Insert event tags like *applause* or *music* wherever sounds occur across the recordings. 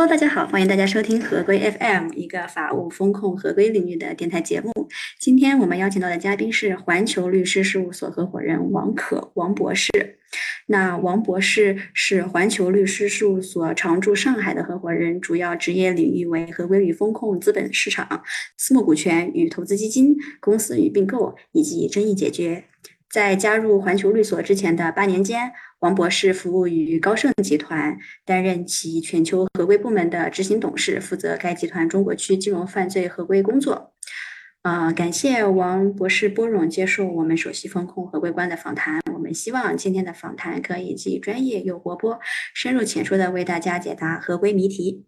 Hello，大家好，欢迎大家收听合规 FM，一个法务风控合规领域的电台节目。今天我们邀请到的嘉宾是环球律师事务所合伙人王可王博士。那王博士是环球律师事务所常驻上海的合伙人，主要职业领域为合规与风控、资本市场、私募股权与投资基金、公司与并购以及争议解决。在加入环球律所之前的八年间，王博士服务于高盛集团，担任其全球合规部门的执行董事，负责该集团中国区金融犯罪合规工作。啊，感谢王博士拨冗接受我们首席风控合规官的访谈。我们希望今天的访谈可以既专业又活泼，深入浅出的为大家解答合规谜题。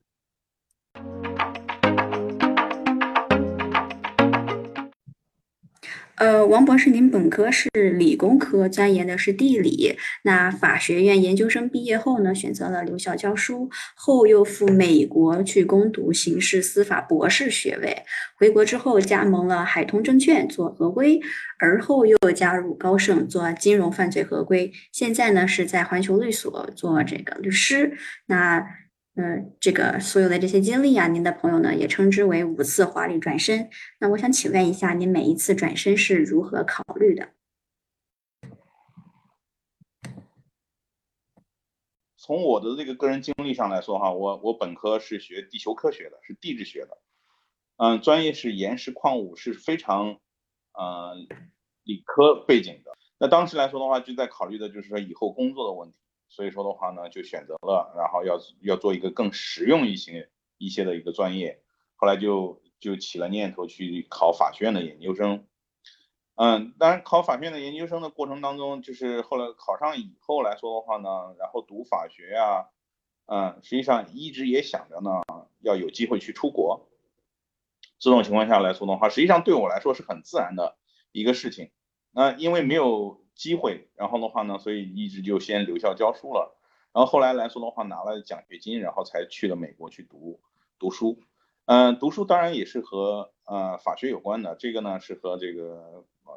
呃，王博士，您本科是理工科，钻研的是地理。那法学院研究生毕业后呢，选择了留校教书，后又赴美国去攻读刑事司法博士学位。回国之后，加盟了海通证券做合规，而后又加入高盛做金融犯罪合规。现在呢，是在环球律所做这个律师。那。嗯，这个所有的这些经历啊，您的朋友呢也称之为五次华丽转身。那我想请问一下，您每一次转身是如何考虑的？从我的这个个人经历上来说，哈，我我本科是学地球科学的，是地质学的，嗯，专业是岩石矿物，是非常，嗯，理科背景的。那当时来说的话，就在考虑的就是说以后工作的问题。所以说的话呢，就选择了，然后要要做一个更实用一些一些的一个专业，后来就就起了念头去考法学院的研究生。嗯，当然考法学院的研究生的过程当中，就是后来考上以后来说的话呢，然后读法学呀，嗯，实际上一直也想着呢，要有机会去出国。这种情况下来说的话，实际上对我来说是很自然的一个事情。那因为没有。机会，然后的话呢，所以一直就先留校教书了，然后后来来说的话，拿了奖学金，然后才去了美国去读读书。嗯，读书当然也是和呃法学有关的，这个呢是和这个呃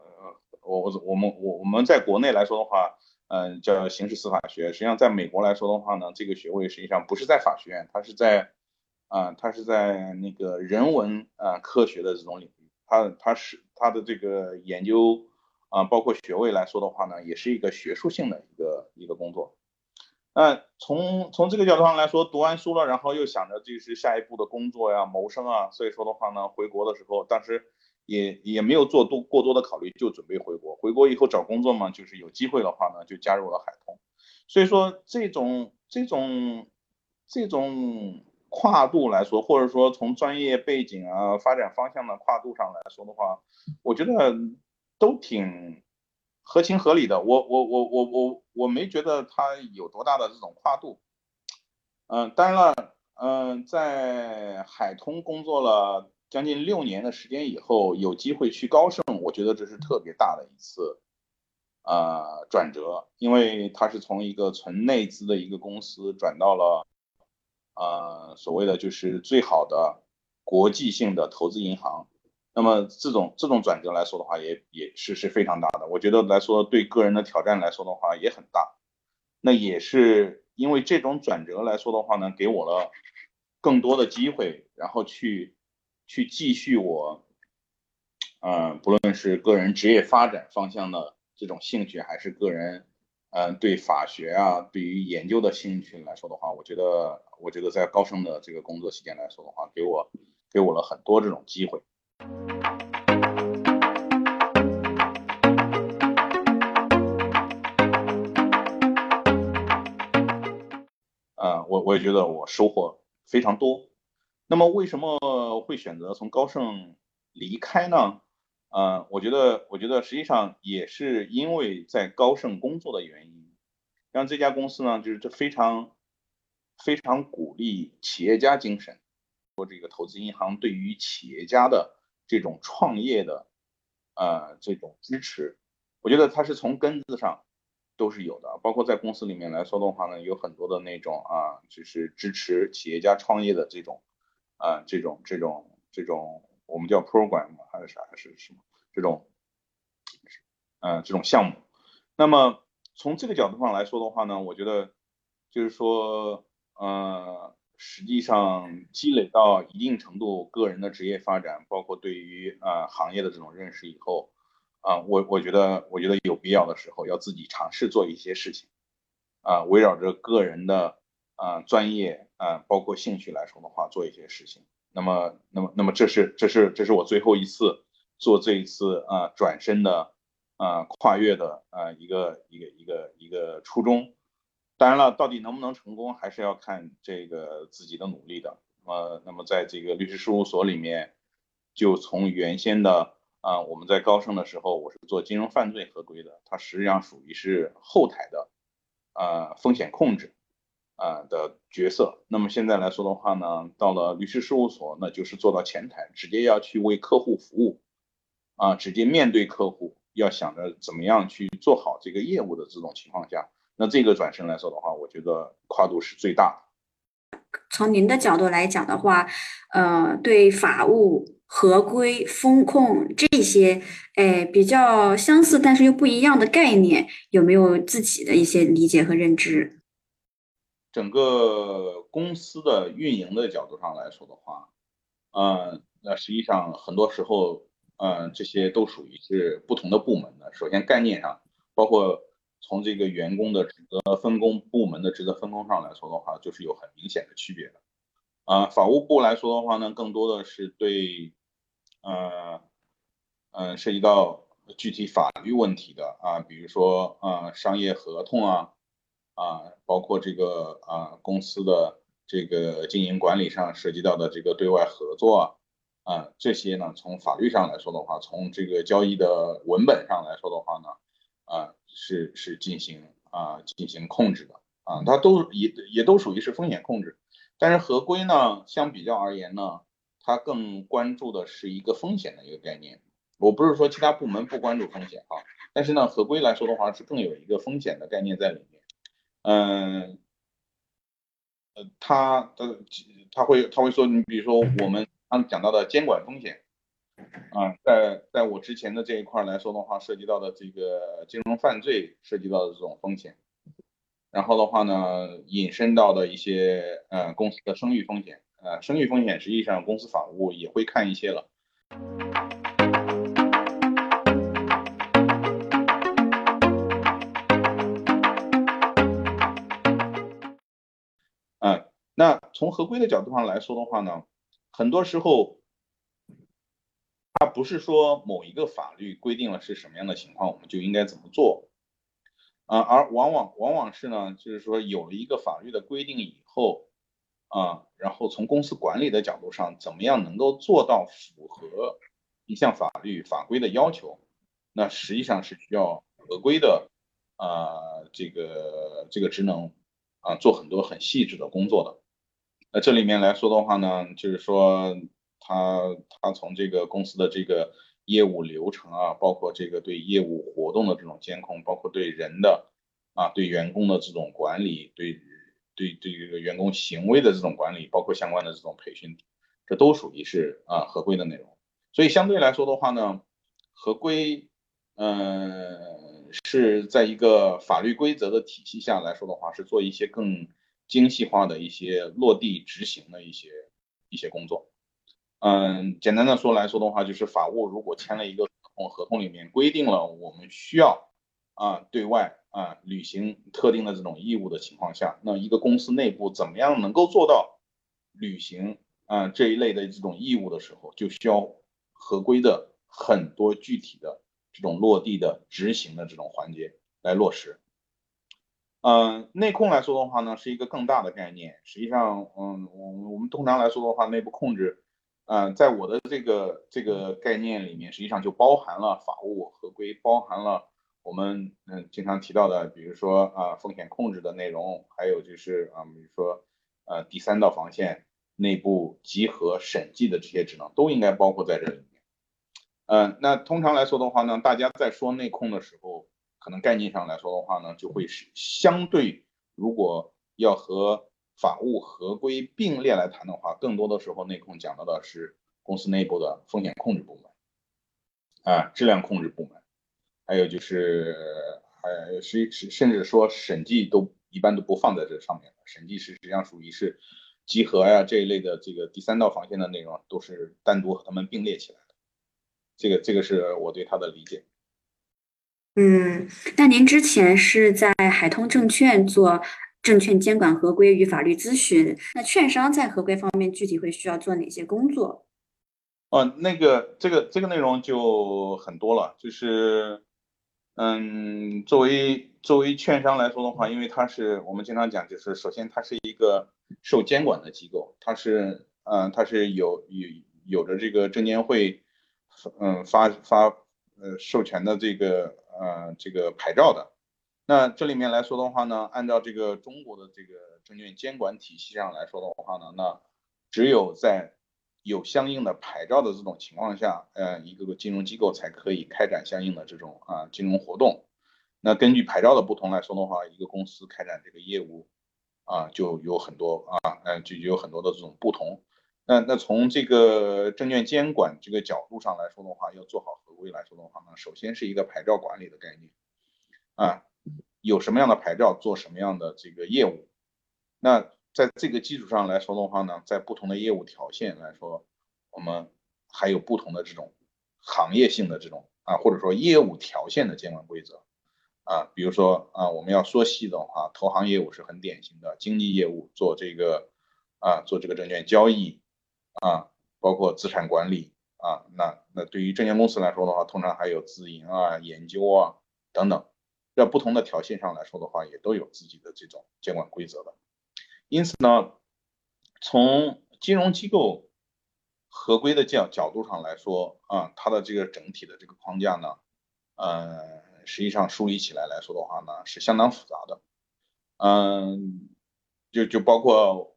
我我我们我我们在国内来说的话，嗯叫刑事司法学，实际上在美国来说的话呢，这个学位实际上不是在法学院，它是在啊它是在那个人文啊科学的这种领域，它它是它的这个研究。啊，包括学位来说的话呢，也是一个学术性的一个一个工作。那从从这个角度上来说，读完书了，然后又想着这是下一步的工作呀、谋生啊，所以说的话呢，回国的时候，当时也也没有做多过多的考虑，就准备回国。回国以后找工作嘛，就是有机会的话呢，就加入了海通。所以说这种这种这种跨度来说，或者说从专业背景啊、发展方向的跨度上来说的话，我觉得。都挺合情合理的，我我我我我我没觉得他有多大的这种跨度，嗯，当然了，嗯，在海通工作了将近六年的时间以后，有机会去高盛，我觉得这是特别大的一次，呃，转折，因为他是从一个纯内资的一个公司转到了，呃，所谓的就是最好的国际性的投资银行。那么这种这种转折来说的话，也也是是非常大的。我觉得来说对个人的挑战来说的话也很大。那也是因为这种转折来说的话呢，给我了更多的机会，然后去去继续我，嗯，不论是个人职业发展方向的这种兴趣，还是个人，嗯，对法学啊，对于研究的兴趣来说的话，我觉得我觉得在高盛的这个工作期间来说的话，给我给我了很多这种机会。啊，我我也觉得我收获非常多。那么为什么会选择从高盛离开呢？啊，我觉得，我觉得实际上也是因为在高盛工作的原因，让这家公司呢，就是这非常非常鼓励企业家精神，说这个投资银行对于企业家的。这种创业的，呃，这种支持，我觉得它是从根子上都是有的。包括在公司里面来说的话呢，有很多的那种啊，就是支持企业家创业的这种，啊，这种这种这种，我们叫 program 还是啥还是什么这种，嗯，这种项目。那么从这个角度上来说的话呢，我觉得就是说，呃，实际上积累到一定程度，个人的职业发展，包括对于啊行业的这种认识以后，啊，我我觉得我觉得有必要的时候要自己尝试做一些事情，啊，围绕着个人的啊专业啊包括兴趣来说的话，做一些事情。那么那么那么这是这是这是我最后一次做这一次啊转身的啊跨越的啊一个一个一个一个初衷。当然了，到底能不能成功，还是要看这个自己的努力的。呃，那么在这个律师事务所里面，就从原先的啊，我们在高盛的时候，我是做金融犯罪合规的，它实际上属于是后台的，呃，风险控制啊的角色。那么现在来说的话呢，到了律师事务所，那就是做到前台，直接要去为客户服务，啊，直接面对客户，要想着怎么样去做好这个业务的这种情况下。那这个转身来说的话，我觉得跨度是最大的。从您的角度来讲的话，呃，对法务、合规、风控这些，哎，比较相似但是又不一样的概念，有没有自己的一些理解和认知？整个公司的运营的角度上来说的话，嗯，那实际上很多时候，嗯，这些都属于是不同的部门的。首先概念上，包括。从这个员工的职责分工、部门的职责分工上来说的话，就是有很明显的区别的。啊，法务部来说的话呢，更多的是对，呃，嗯，涉及到具体法律问题的啊，比如说啊，商业合同啊，啊，包括这个啊，公司的这个经营管理上涉及到的这个对外合作啊，啊，这些呢，从法律上来说的话，从这个交易的文本上来说的话呢，啊。是是进行啊进行控制的啊，它都也也都属于是风险控制，但是合规呢，相比较而言呢，它更关注的是一个风险的一个概念。我不是说其他部门不关注风险啊，但是呢，合规来说的话是更有一个风险的概念在里面。嗯，呃，它的他会他会说，你比如说我们刚讲到的监管风险。啊，在在我之前的这一块来说的话，涉及到的这个金融犯罪涉及到的这种风险，然后的话呢，引申到的一些呃公司的声誉风险，呃，声誉风险实际上公司法务也会看一些了。嗯，那从合规的角度上来说的话呢，很多时候。它不是说某一个法律规定了是什么样的情况，我们就应该怎么做，啊，而往往往往是呢，就是说有了一个法律的规定以后，啊，然后从公司管理的角度上，怎么样能够做到符合一项法律法规的要求，那实际上是需要合规的，啊，这个这个职能，啊，做很多很细致的工作的。那这里面来说的话呢，就是说。他他从这个公司的这个业务流程啊，包括这个对业务活动的这种监控，包括对人的啊，对员工的这种管理，对对对这个员工行为的这种管理，包括相关的这种培训，这都属于是啊合规的内容。所以相对来说的话呢，合规嗯是在一个法律规则的体系下来说的话，是做一些更精细化的一些落地执行的一些一些工作。嗯，简单的说来说的话，就是法务如果签了一个合同，合同里面规定了我们需要啊对外啊履行特定的这种义务的情况下，那一个公司内部怎么样能够做到履行啊这一类的这种义务的时候，就需要合规的很多具体的这种落地的执行的这种环节来落实。嗯，内控来说的话呢，是一个更大的概念。实际上，嗯，我我们通常来说的话，内部控制。嗯，在我的这个这个概念里面，实际上就包含了法务合规，包含了我们嗯经常提到的，比如说啊风险控制的内容，还有就是啊比如说呃第三道防线内部集合审计的这些职能都应该包括在这里面。嗯，那通常来说的话呢，大家在说内控的时候，可能概念上来说的话呢，就会是相对如果要和法务合规并列来谈的话，更多的时候内控讲到的是公司内部的风险控制部门，啊，质量控制部门，还有就是，还是是甚至说审计都一般都不放在这上面审计是实际上属于是集合呀这一类的这个第三道防线的内容，都是单独和他们并列起来的。这个这个是我对他的理解。嗯，那您之前是在海通证券做证券监管合规与法律咨询，那券商在合规方面具体会需要做哪些工作？哦，那个这个这个内容就很多了，就是，嗯，作为作为券商来说的话，因为它是我们经常讲，就是首先它是一个受监管的机构，它是，嗯，它是有有有着这个证监会，嗯发发呃授权的这个呃这个牌照的。那这里面来说的话呢，按照这个中国的这个证券监管体系上来说的话呢，那只有在有相应的牌照的这种情况下，呃，一个个金融机构才可以开展相应的这种啊金融活动。那根据牌照的不同来说的话，一个公司开展这个业务啊，就有很多啊，嗯，就有很多的这种不同。那那从这个证券监管这个角度上来说的话，要做好合规来说的话呢，首先是一个牌照管理的概念啊，有什么样的牌照做什么样的这个业务。那在这个基础上来说的话呢，在不同的业务条线来说，我们还有不同的这种行业性的这种啊，或者说业务条线的监管规则啊，比如说啊，我们要说细的话，投行业务是很典型的，经纪业务做这个啊，做这个证券交易啊，包括资产管理啊，那那对于证券公司来说的话，通常还有自营啊、研究啊等等，在不同的条线上来说的话，也都有自己的这种监管规则的。因此呢，从金融机构合规的角角度上来说啊，它的这个整体的这个框架呢，呃，实际上梳理起来来说的话呢，是相当复杂的。嗯，就就包括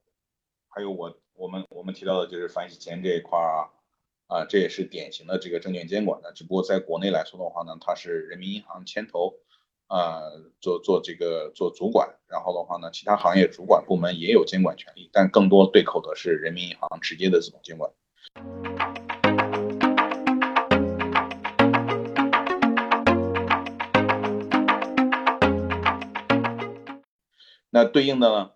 还有我我们我们提到的就是反洗钱这一块啊，啊，这也是典型的这个证券监管的，只不过在国内来说的话呢，它是人民银行牵头。呃，做做这个做主管，然后的话呢，其他行业主管部门也有监管权利，但更多对口的是人民银行直接的这种监管。那对应的呢，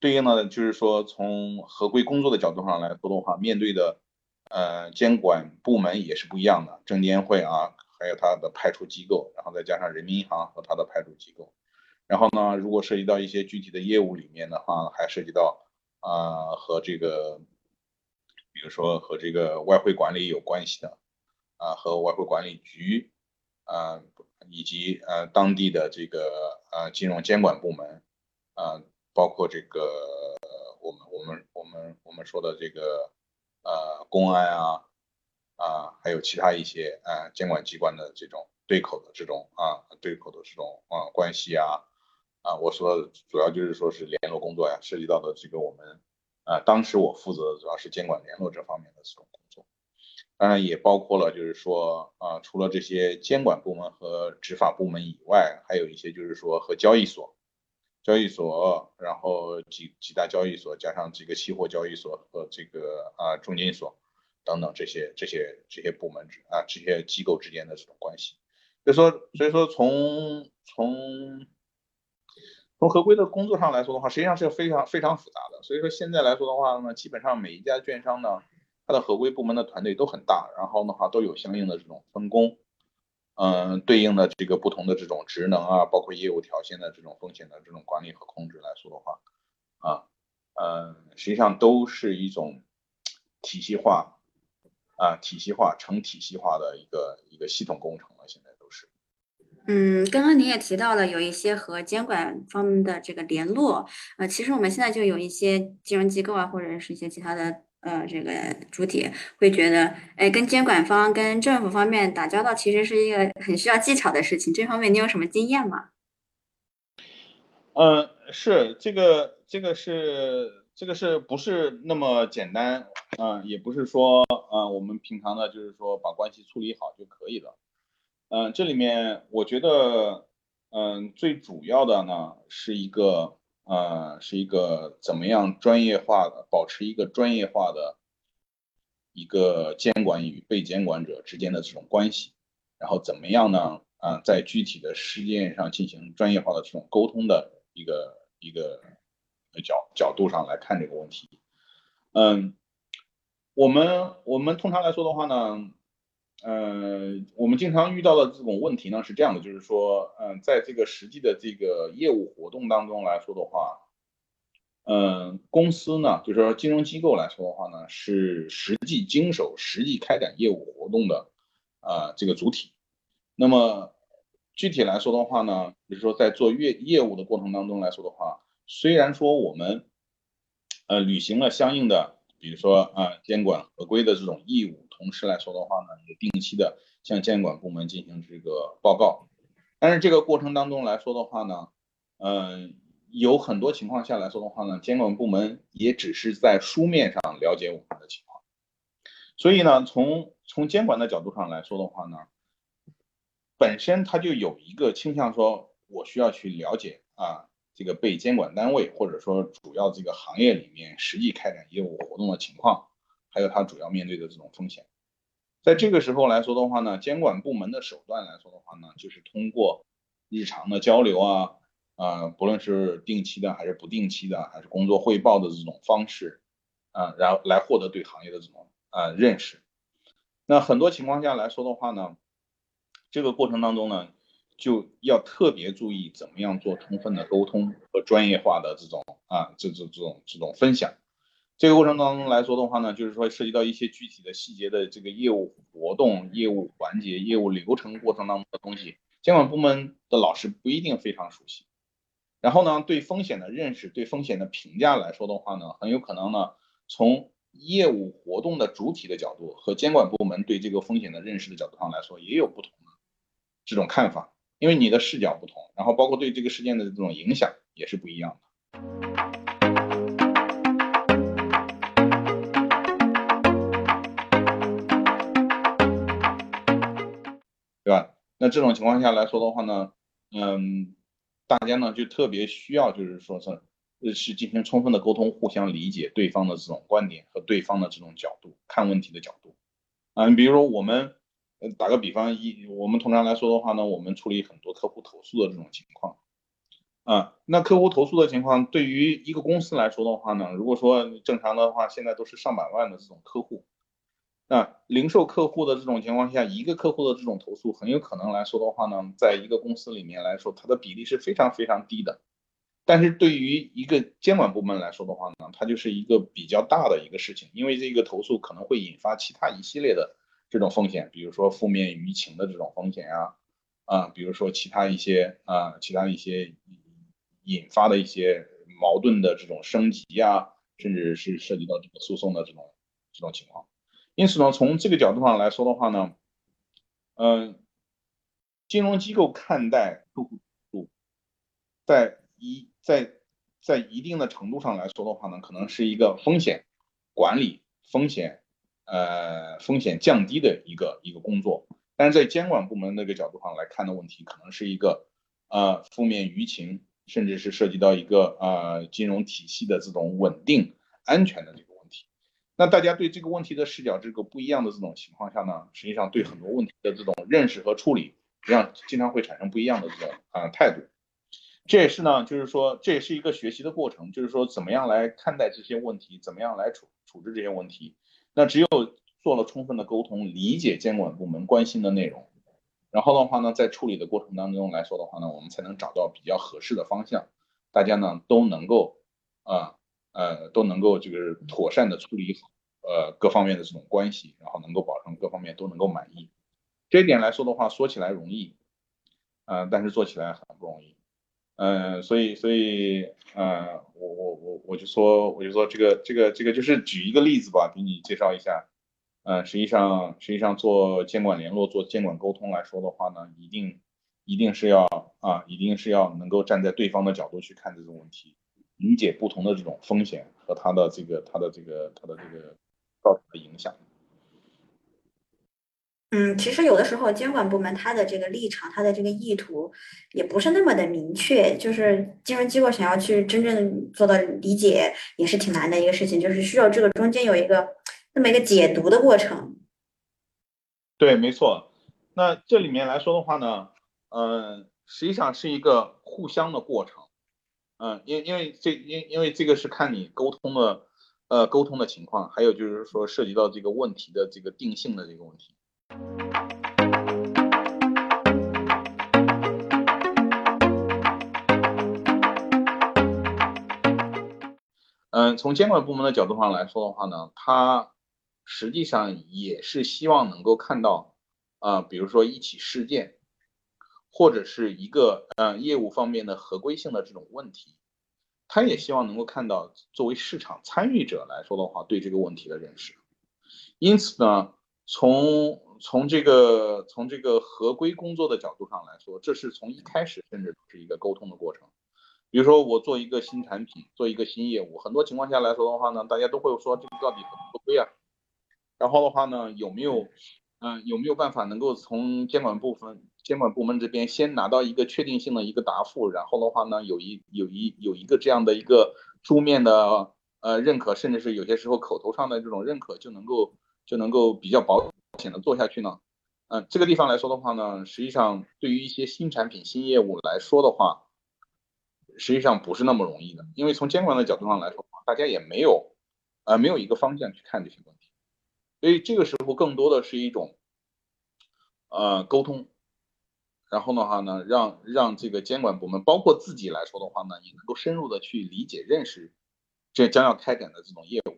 对应的就是说，从合规工作的角度上来说的话，面对的呃监管部门也是不一样的，证监会啊。还有它的派出机构，然后再加上人民银行和它的派出机构，然后呢，如果涉及到一些具体的业务里面的话，还涉及到啊和这个，比如说和这个外汇管理有关系的啊，和外汇管理局啊，以及呃当地的这个呃金融监管部门啊，包括这个我们我们我们我们说的这个呃公安啊。啊，还有其他一些啊监管机关的这种对口的这种啊对口的这种啊关系啊啊，我说主要就是说是联络工作呀，涉及到的这个我们啊当时我负责的主要是监管联络这方面的这种工作，当然也包括了就是说啊除了这些监管部门和执法部门以外，还有一些就是说和交易所、交易所，然后几几大交易所加上几个期货交易所和这个啊中金所。等等这些这些这些部门啊这些机构之间的这种关系，所以说所以说从从从合规的工作上来说的话，实际上是非常非常复杂的。所以说现在来说的话呢，基本上每一家券商呢，它的合规部门的团队都很大，然后的话都有相应的这种分工，嗯，对应的这个不同的这种职能啊，包括业务条线的这种风险的这种管理和控制来说的话，啊，嗯，实际上都是一种体系化。啊，体系化成体系化的一个一个系统工程了，现在都是。嗯，刚刚您也提到了有一些和监管方面的这个联络，呃，其实我们现在就有一些金融机构啊，或者是一些其他的呃这个主体会觉得，哎，跟监管方、跟政府方面打交道，其实是一个很需要技巧的事情。这方面你有什么经验吗？嗯，是这个，这个是。这个是不是那么简单？嗯，也不是说，嗯，我们平常呢，就是说把关系处理好就可以了。嗯，这里面我觉得，嗯，最主要的呢，是一个，呃，是一个怎么样专业化的，保持一个专业化的一个监管与被监管者之间的这种关系，然后怎么样呢？啊，在具体的事件上进行专业化的这种沟通的一个一个。角角度上来看这个问题。嗯，我们我们通常来说的话呢，呃，我们经常遇到的这种问题呢是这样的，就是说，嗯，在这个实际的这个业务活动当中来说的话，嗯，公司呢，就是说金融机构来说的话呢，是实际经手、实际开展业务活动的啊这个主体。那么具体来说的话呢，比如说在做业业务的过程当中来说的话，虽然说我们呃，履行了相应的，比如说啊，监管合规的这种义务，同时来说的话呢，也定期的向监管部门进行这个报告。但是这个过程当中来说的话呢，嗯，有很多情况下来说的话呢，监管部门也只是在书面上了解我们的情况。所以呢，从从监管的角度上来说的话呢，本身它就有一个倾向，说我需要去了解啊。这个被监管单位或者说主要这个行业里面实际开展业务活动的情况，还有它主要面对的这种风险，在这个时候来说的话呢，监管部门的手段来说的话呢，就是通过日常的交流啊，啊，不论是定期的还是不定期的，还是工作汇报的这种方式，啊，然后来获得对行业的这种啊认识。那很多情况下来说的话呢，这个过程当中呢。就要特别注意怎么样做充分的沟通和专业化的这种啊，这这这种这种分享。这个过程当中来说的话呢，就是说涉及到一些具体的细节的这个业务活动、业务环节、业务流程过程当中的东西，监管部门的老师不一定非常熟悉。然后呢，对风险的认识、对风险的评价来说的话呢，很有可能呢，从业务活动的主体的角度和监管部门对这个风险的认识的角度上来说，也有不同的这种看法。因为你的视角不同，然后包括对这个事件的这种影响也是不一样的，对吧？那这种情况下来说的话呢，嗯，大家呢就特别需要就是说是是进行充分的沟通，互相理解对方的这种观点和对方的这种角度看问题的角度，啊，你比如说我们。打个比方，一我们通常来说的话呢，我们处理很多客户投诉的这种情况，啊，那客户投诉的情况，对于一个公司来说的话呢，如果说正常的话，现在都是上百万的这种客户，那零售客户的这种情况下，一个客户的这种投诉，很有可能来说的话呢，在一个公司里面来说，它的比例是非常非常低的，但是对于一个监管部门来说的话呢，它就是一个比较大的一个事情，因为这个投诉可能会引发其他一系列的。这种风险，比如说负面舆情的这种风险呀，啊，比如说其他一些啊，其他一些引发的一些矛盾的这种升级呀，甚至是涉及到这个诉讼的这种这种情况。因此呢，从这个角度上来说的话呢，嗯，金融机构看待客户投诉，在一在在一定的程度上来说的话呢，可能是一个风险管理风险。呃，风险降低的一个一个工作，但是在监管部门那个角度上来看的问题，可能是一个呃负面舆情，甚至是涉及到一个呃金融体系的这种稳定安全的这个问题。那大家对这个问题的视角这个不一样的这种情况下呢，实际上对很多问题的这种认识和处理，实际上经常会产生不一样的这种啊态度。这也是呢，就是说这也是一个学习的过程，就是说怎么样来看待这些问题，怎么样来处处置这些问题。那只有做了充分的沟通，理解监管部门关心的内容，然后的话呢，在处理的过程当中来说的话呢，我们才能找到比较合适的方向，大家呢都能够啊呃都能够这个妥善的处理好呃各方面的这种关系，然后能够保证各方面都能够满意。这一点来说的话，说起来容易，嗯，但是做起来很不容易。嗯，所以所以，呃，我我我我就说，我就说这个这个这个就是举一个例子吧，给你介绍一下。呃，实际上实际上做监管联络、做监管沟通来说的话呢，一定一定是要啊，一定是要能够站在对方的角度去看这种问题，理解不同的这种风险和它的这个它的这个它的这个造成的影响。嗯，其实有的时候监管部门他的这个立场，他的这个意图也不是那么的明确，就是金融机构想要去真正做到理解，也是挺难的一个事情，就是需要这个中间有一个那么一个解读的过程。对，没错。那这里面来说的话呢，嗯，实际上是一个互相的过程。嗯，因因为这因因为这个是看你沟通的，呃，沟通的情况，还有就是说涉及到这个问题的这个定性的这个问题。嗯，从监管部门的角度上来说的话呢，它实际上也是希望能够看到，啊，比如说一起事件，或者是一个呃业务方面的合规性的这种问题，他也希望能够看到作为市场参与者来说的话，对这个问题的认识。因此呢，从从这个从这个合规工作的角度上来说，这是从一开始甚至是一个沟通的过程。比如说我做一个新产品，做一个新业务，很多情况下来说的话呢，大家都会说这个到底合不合规啊？然后的话呢，有没有，嗯，有没有办法能够从监管部分、监管部门这边先拿到一个确定性的一个答复？然后的话呢，有一有一有一个这样的一个书面的呃认可，甚至是有些时候口头上的这种认可，就能够就能够比较保险的做下去呢？嗯，这个地方来说的话呢，实际上对于一些新产品、新业务来说的话。实际上不是那么容易的，因为从监管的角度上来说，大家也没有，呃，没有一个方向去看这些问题，所以这个时候更多的是一种，呃，沟通，然后的话呢，让让这个监管部门，包括自己来说的话呢，也能够深入的去理解认识这将要开展的这种业务，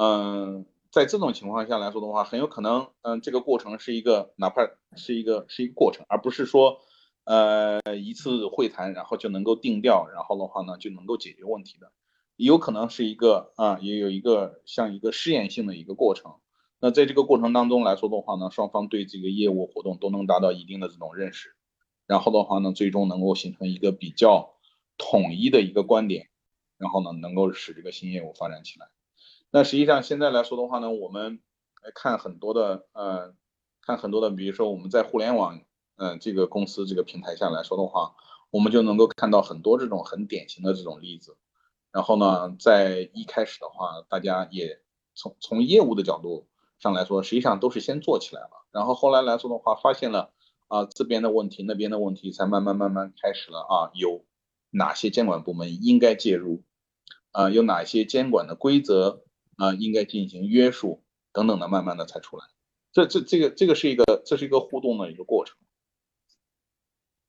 嗯，在这种情况下来说的话，很有可能，嗯，这个过程是一个，哪怕是一个是一个过程，而不是说。呃，一次会谈，然后就能够定调，然后的话呢，就能够解决问题的，有可能是一个啊，也有一个像一个试验性的一个过程。那在这个过程当中来说的话呢，双方对这个业务活动都能达到一定的这种认识，然后的话呢，最终能够形成一个比较统一的一个观点，然后呢，能够使这个新业务发展起来。那实际上现在来说的话呢，我们来看很多的呃，看很多的，比如说我们在互联网。嗯，这个公司这个平台下来说的话，我们就能够看到很多这种很典型的这种例子。然后呢，在一开始的话，大家也从从业务的角度上来说，实际上都是先做起来了。然后后来来说的话，发现了啊这边的问题，那边的问题，才慢慢慢慢开始了啊，有哪些监管部门应该介入，啊有哪些监管的规则啊应该进行约束等等的，慢慢的才出来。这这这个这个是一个这是一个互动的一个过程。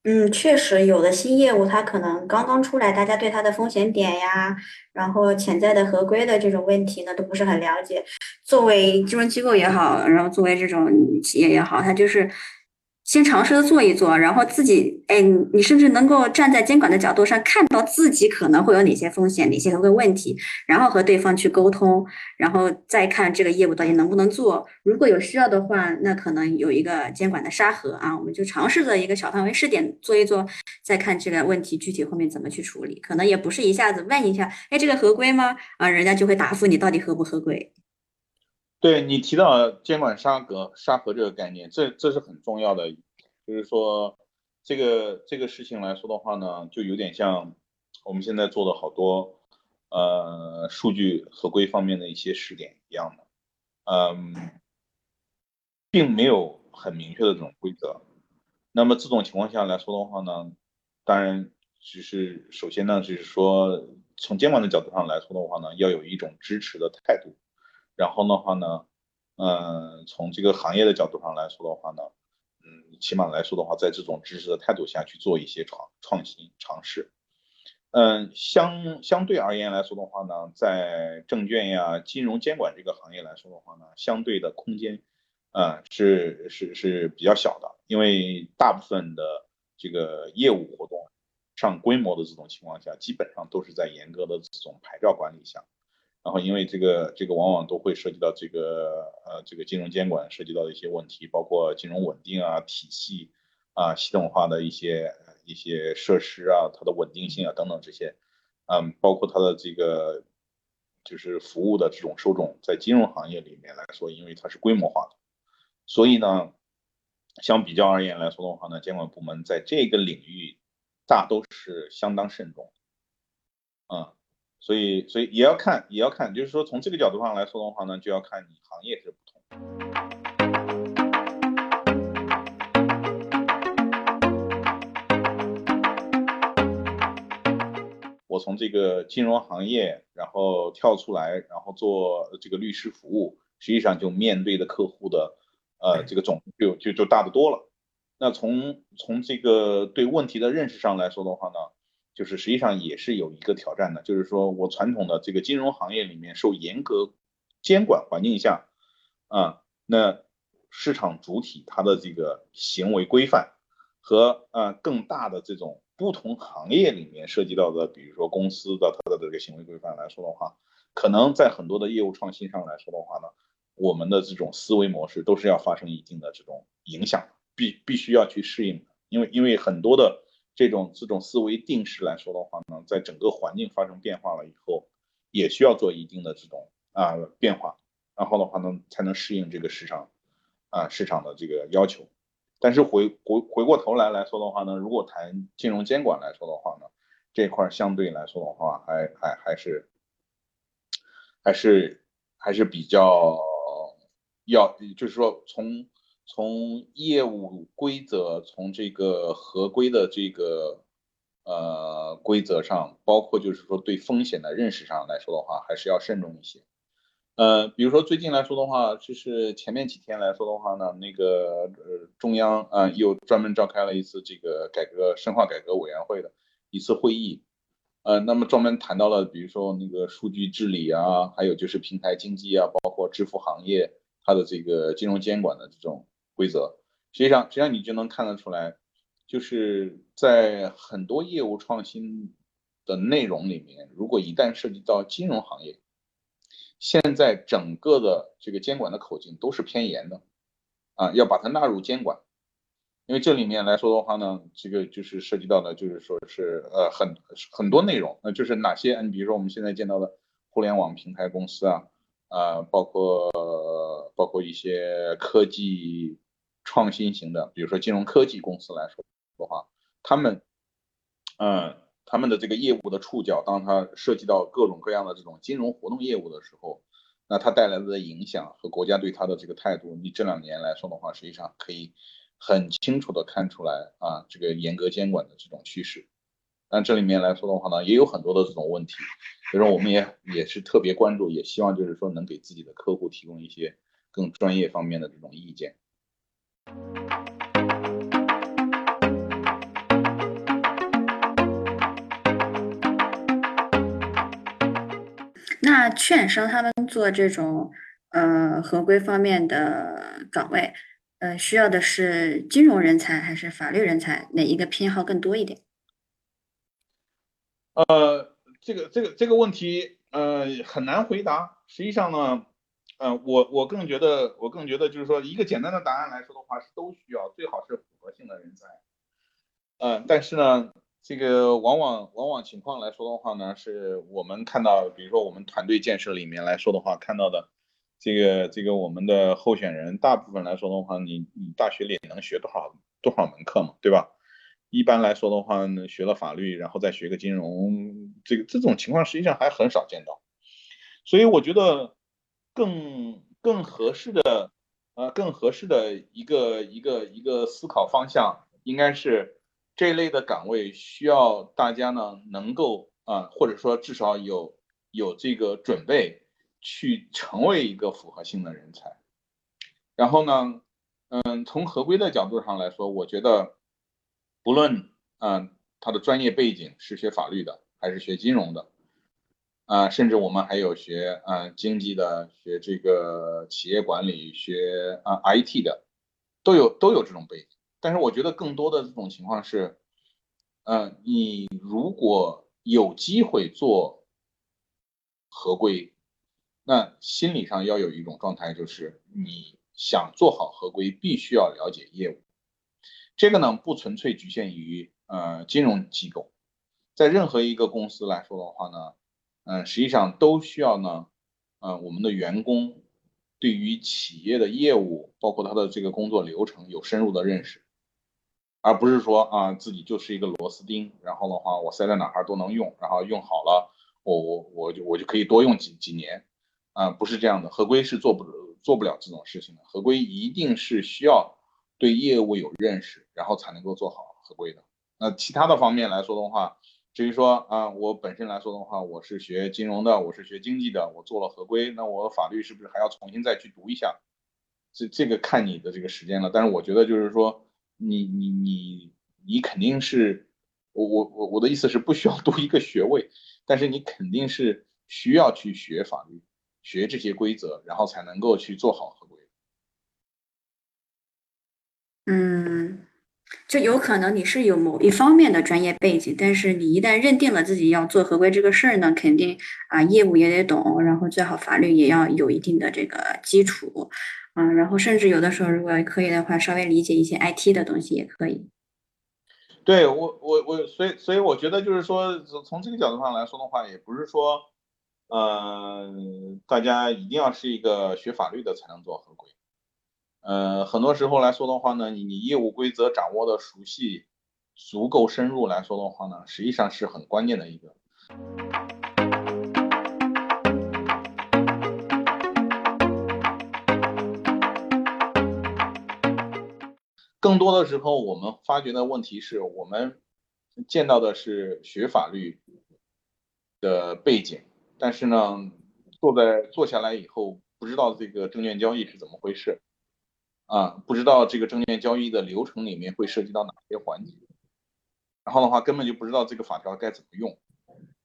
嗯，确实，有的新业务它可能刚刚出来，大家对它的风险点呀，然后潜在的合规的这种问题呢，都不是很了解。作为金融机构也好，然后作为这种企业也好，它就是。先尝试的做一做，然后自己，哎，你甚至能够站在监管的角度上，看到自己可能会有哪些风险、哪些合规问题，然后和对方去沟通，然后再看这个业务到底能不能做。如果有需要的话，那可能有一个监管的沙盒啊，我们就尝试着一个小范围试点做一做，再看这个问题具体后面怎么去处理。可能也不是一下子问一下，哎，这个合规吗？啊，人家就会答复你到底合不合规。对你提到监管沙盒沙盒这个概念，这这是很重要的，就是说这个这个事情来说的话呢，就有点像我们现在做的好多呃数据合规方面的一些试点一样的，嗯，并没有很明确的这种规则。那么这种情况下来说的话呢，当然只是首先呢，就是说从监管的角度上来说的话呢，要有一种支持的态度。然后的话呢，嗯，从这个行业的角度上来说的话呢，嗯，起码来说的话，在这种支持的态度下去做一些创创新尝试，嗯，相相对而言来说的话呢，在证券呀、金融监管这个行业来说的话呢，相对的空间，嗯，是是是比较小的，因为大部分的这个业务活动上规模的这种情况下，基本上都是在严格的这种牌照管理下。然后，因为这个这个往往都会涉及到这个呃这个金融监管涉及到的一些问题，包括金融稳定啊、体系啊、系统化的一些一些设施啊、它的稳定性啊等等这些，嗯，包括它的这个就是服务的这种受众，在金融行业里面来说，因为它是规模化的，所以呢，相比较而言来说的话呢，监管部门在这个领域大都是相当慎重，嗯。所以，所以也要看，也要看，就是说，从这个角度上来说的话呢，就要看你行业是不同。我从这个金融行业，然后跳出来，然后做这个律师服务，实际上就面对的客户的，呃，这个种就就就大得多了。那从从这个对问题的认识上来说的话呢，就是实际上也是有一个挑战的，就是说我传统的这个金融行业里面受严格监管环境下，啊，那市场主体它的这个行为规范和呃更大的这种。不同行业里面涉及到的，比如说公司的它的这个行为规范来说的话，可能在很多的业务创新上来说的话呢，我们的这种思维模式都是要发生一定的这种影响，必必须要去适应的。因为因为很多的这种这种思维定式来说的话呢，在整个环境发生变化了以后，也需要做一定的这种啊变化，然后的话呢，才能适应这个市场啊市场的这个要求。但是回回回过头来来说的话呢，如果谈金融监管来说的话呢，这块相对来说的话，还还还是还是还是比较要，就是说从从业务规则，从这个合规的这个呃规则上，包括就是说对风险的认识上来说的话，还是要慎重一些。呃，比如说最近来说的话，就是前面几天来说的话呢，那个呃中央啊又专门召开了一次这个改革深化改革委员会的一次会议，呃，那么专门谈到了比如说那个数据治理啊，还有就是平台经济啊，包括支付行业它的这个金融监管的这种规则，实际上实际上你就能看得出来，就是在很多业务创新的内容里面，如果一旦涉及到金融行业，现在整个的这个监管的口径都是偏严的，啊，要把它纳入监管，因为这里面来说的话呢，这个就是涉及到的，就是说是呃很很多内容，那就是哪些，你比如说我们现在见到的互联网平台公司啊，啊，包括包括一些科技创新型的，比如说金融科技公司来说的话，他们，嗯。他们的这个业务的触角，当它涉及到各种各样的这种金融活动业务的时候，那它带来的影响和国家对它的这个态度，你这两年来说的话，实际上可以很清楚的看出来啊，这个严格监管的这种趋势。但这里面来说的话呢，也有很多的这种问题，所以说我们也也是特别关注，也希望就是说能给自己的客户提供一些更专业方面的这种意见。那券商他们做这种呃合规方面的岗位，呃，需要的是金融人才还是法律人才？哪一个偏好更多一点？呃，这个这个这个问题呃很难回答。实际上呢，嗯，我我更觉得我更觉得就是说一个简单的答案来说的话是都需要，最好是复合性的人才。嗯，但是呢。这个往往往往情况来说的话呢，是我们看到，比如说我们团队建设里面来说的话，看到的这个这个我们的候选人，大部分来说的话，你你大学里能学多少多少门课嘛，对吧？一般来说的话呢，学了法律，然后再学个金融，这个这种情况实际上还很少见到。所以我觉得更更合适的，呃，更合适的一个一个一个思考方向应该是。这类的岗位需要大家呢能够啊，或者说至少有有这个准备去成为一个复合性的人才。然后呢，嗯，从合规的角度上来说，我觉得不论嗯他的专业背景是学法律的还是学金融的，啊，甚至我们还有学啊经济的、学这个企业管理、学啊 IT 的，都有都有这种背景。但是我觉得更多的这种情况是，嗯，你如果有机会做合规，那心理上要有一种状态，就是你想做好合规，必须要了解业务。这个呢，不纯粹局限于呃金融机构，在任何一个公司来说的话呢，嗯，实际上都需要呢，呃，我们的员工对于企业的业务，包括他的这个工作流程有深入的认识。而不是说啊自己就是一个螺丝钉，然后的话我塞在哪儿都能用，然后用好了，我我我就我就可以多用几几年，啊不是这样的，合规是做不做不了这种事情的，合规一定是需要对业务有认识，然后才能够做好合规的。那其他的方面来说的话，至于说啊，我本身来说的话，我是学金融的，我是学经济的，我做了合规，那我法律是不是还要重新再去读一下？这这个看你的这个时间了。但是我觉得就是说，你你你你肯定是，我我我我的意思是不需要 *laughs* 读一个学位，但是你肯定是需要去学法律，学这些规则，然后才能够去做好合规。嗯。就有可能你是有某一方面的专业背景，但是你一旦认定了自己要做合规这个事儿呢，肯定啊业务也得懂，然后最好法律也要有一定的这个基础，嗯，然后甚至有的时候如果可以的话，稍微理解一些 IT 的东西也可以。对我我我，所以所以我觉得就是说，从这个角度上来说的话，也不是说，嗯，大家一定要是一个学法律的才能做合规。呃，很多时候来说的话呢，你你业务规则掌握的熟悉足够深入来说的话呢，实际上是很关键的一个。更多的时候，我们发觉的问题是我们见到的是学法律的背景，但是呢，坐在坐下来以后，不知道这个证券交易是怎么回事。啊，不知道这个证券交易的流程里面会涉及到哪些环节，然后的话根本就不知道这个法条该怎么用。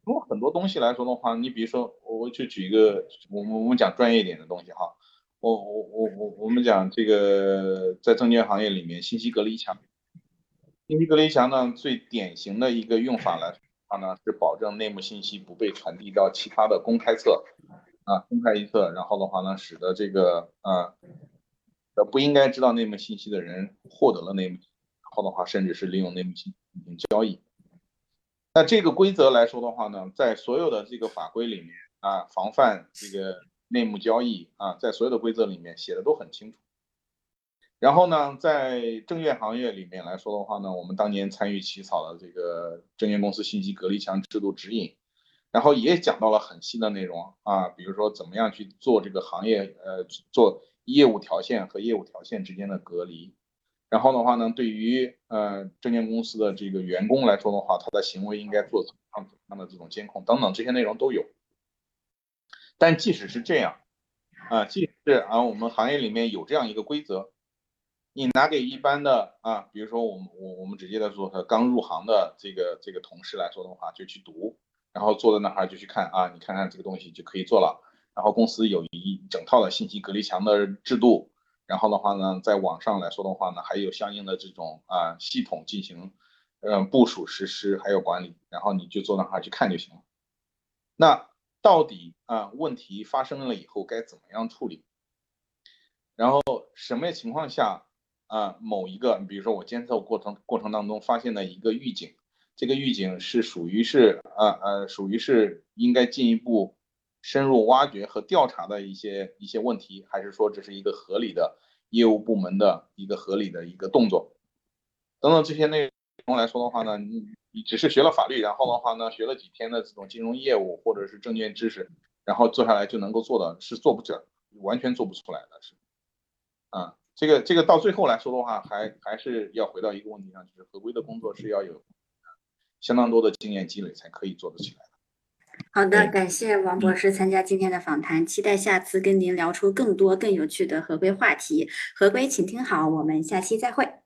因为很多东西来说的话，你比如说，我就举一个，我们我们讲专业一点的东西哈，我我我我我们讲这个在证券行业里面信息隔离墙，信息隔离墙呢最典型的一个用法来说的话呢是保证内幕信息不被传递到其他的公开侧，啊公开一侧，然后的话呢使得这个啊。不应该知道内幕信息的人获得了内幕，然后的话，甚至是利用内幕信息进行交易。那这个规则来说的话呢，在所有的这个法规里面啊，防范这个内幕交易啊，在所有的规则里面写的都很清楚。然后呢，在证券行业里面来说的话呢，我们当年参与起草的这个证券公司信息隔离墙制度指引，然后也讲到了很细的内容啊，比如说怎么样去做这个行业呃做。业务条线和业务条线之间的隔离，然后的话呢，对于呃证券公司的这个员工来说的话，他的行为应该做怎么样的这种监控等等这些内容都有。但即使是这样，啊，即使啊我们行业里面有这样一个规则，你拿给一般的啊，比如说我们我我们直接的说，刚入行的这个这个同事来说的话，就去读，然后坐在那儿就去看啊，你看看这个东西就可以做了。然后公司有一整套的信息隔离墙的制度，然后的话呢，在网上来说的话呢，还有相应的这种啊系统进行，呃部署实施还有管理，然后你就坐那块去看就行了。那到底啊问题发生了以后该怎么样处理？然后什么情况下啊某一个，比如说我监测过程过程当中发现的一个预警，这个预警是属于是啊呃属于是应该进一步。深入挖掘和调查的一些一些问题，还是说这是一个合理的业务部门的一个合理的一个动作，等等这些内容来说的话呢，你你只是学了法律，然后的话呢，学了几天的这种金融业务或者是证券知识，然后做下来就能够做的是做不了，完全做不出来的是，啊，这个这个到最后来说的话，还还是要回到一个问题上，就是合规的工作是要有相当多的经验积累才可以做得起来。好的，感谢王博士参加今天的访谈，期待下次跟您聊出更多更有趣的合规话题。合规，请听好，我们下期再会。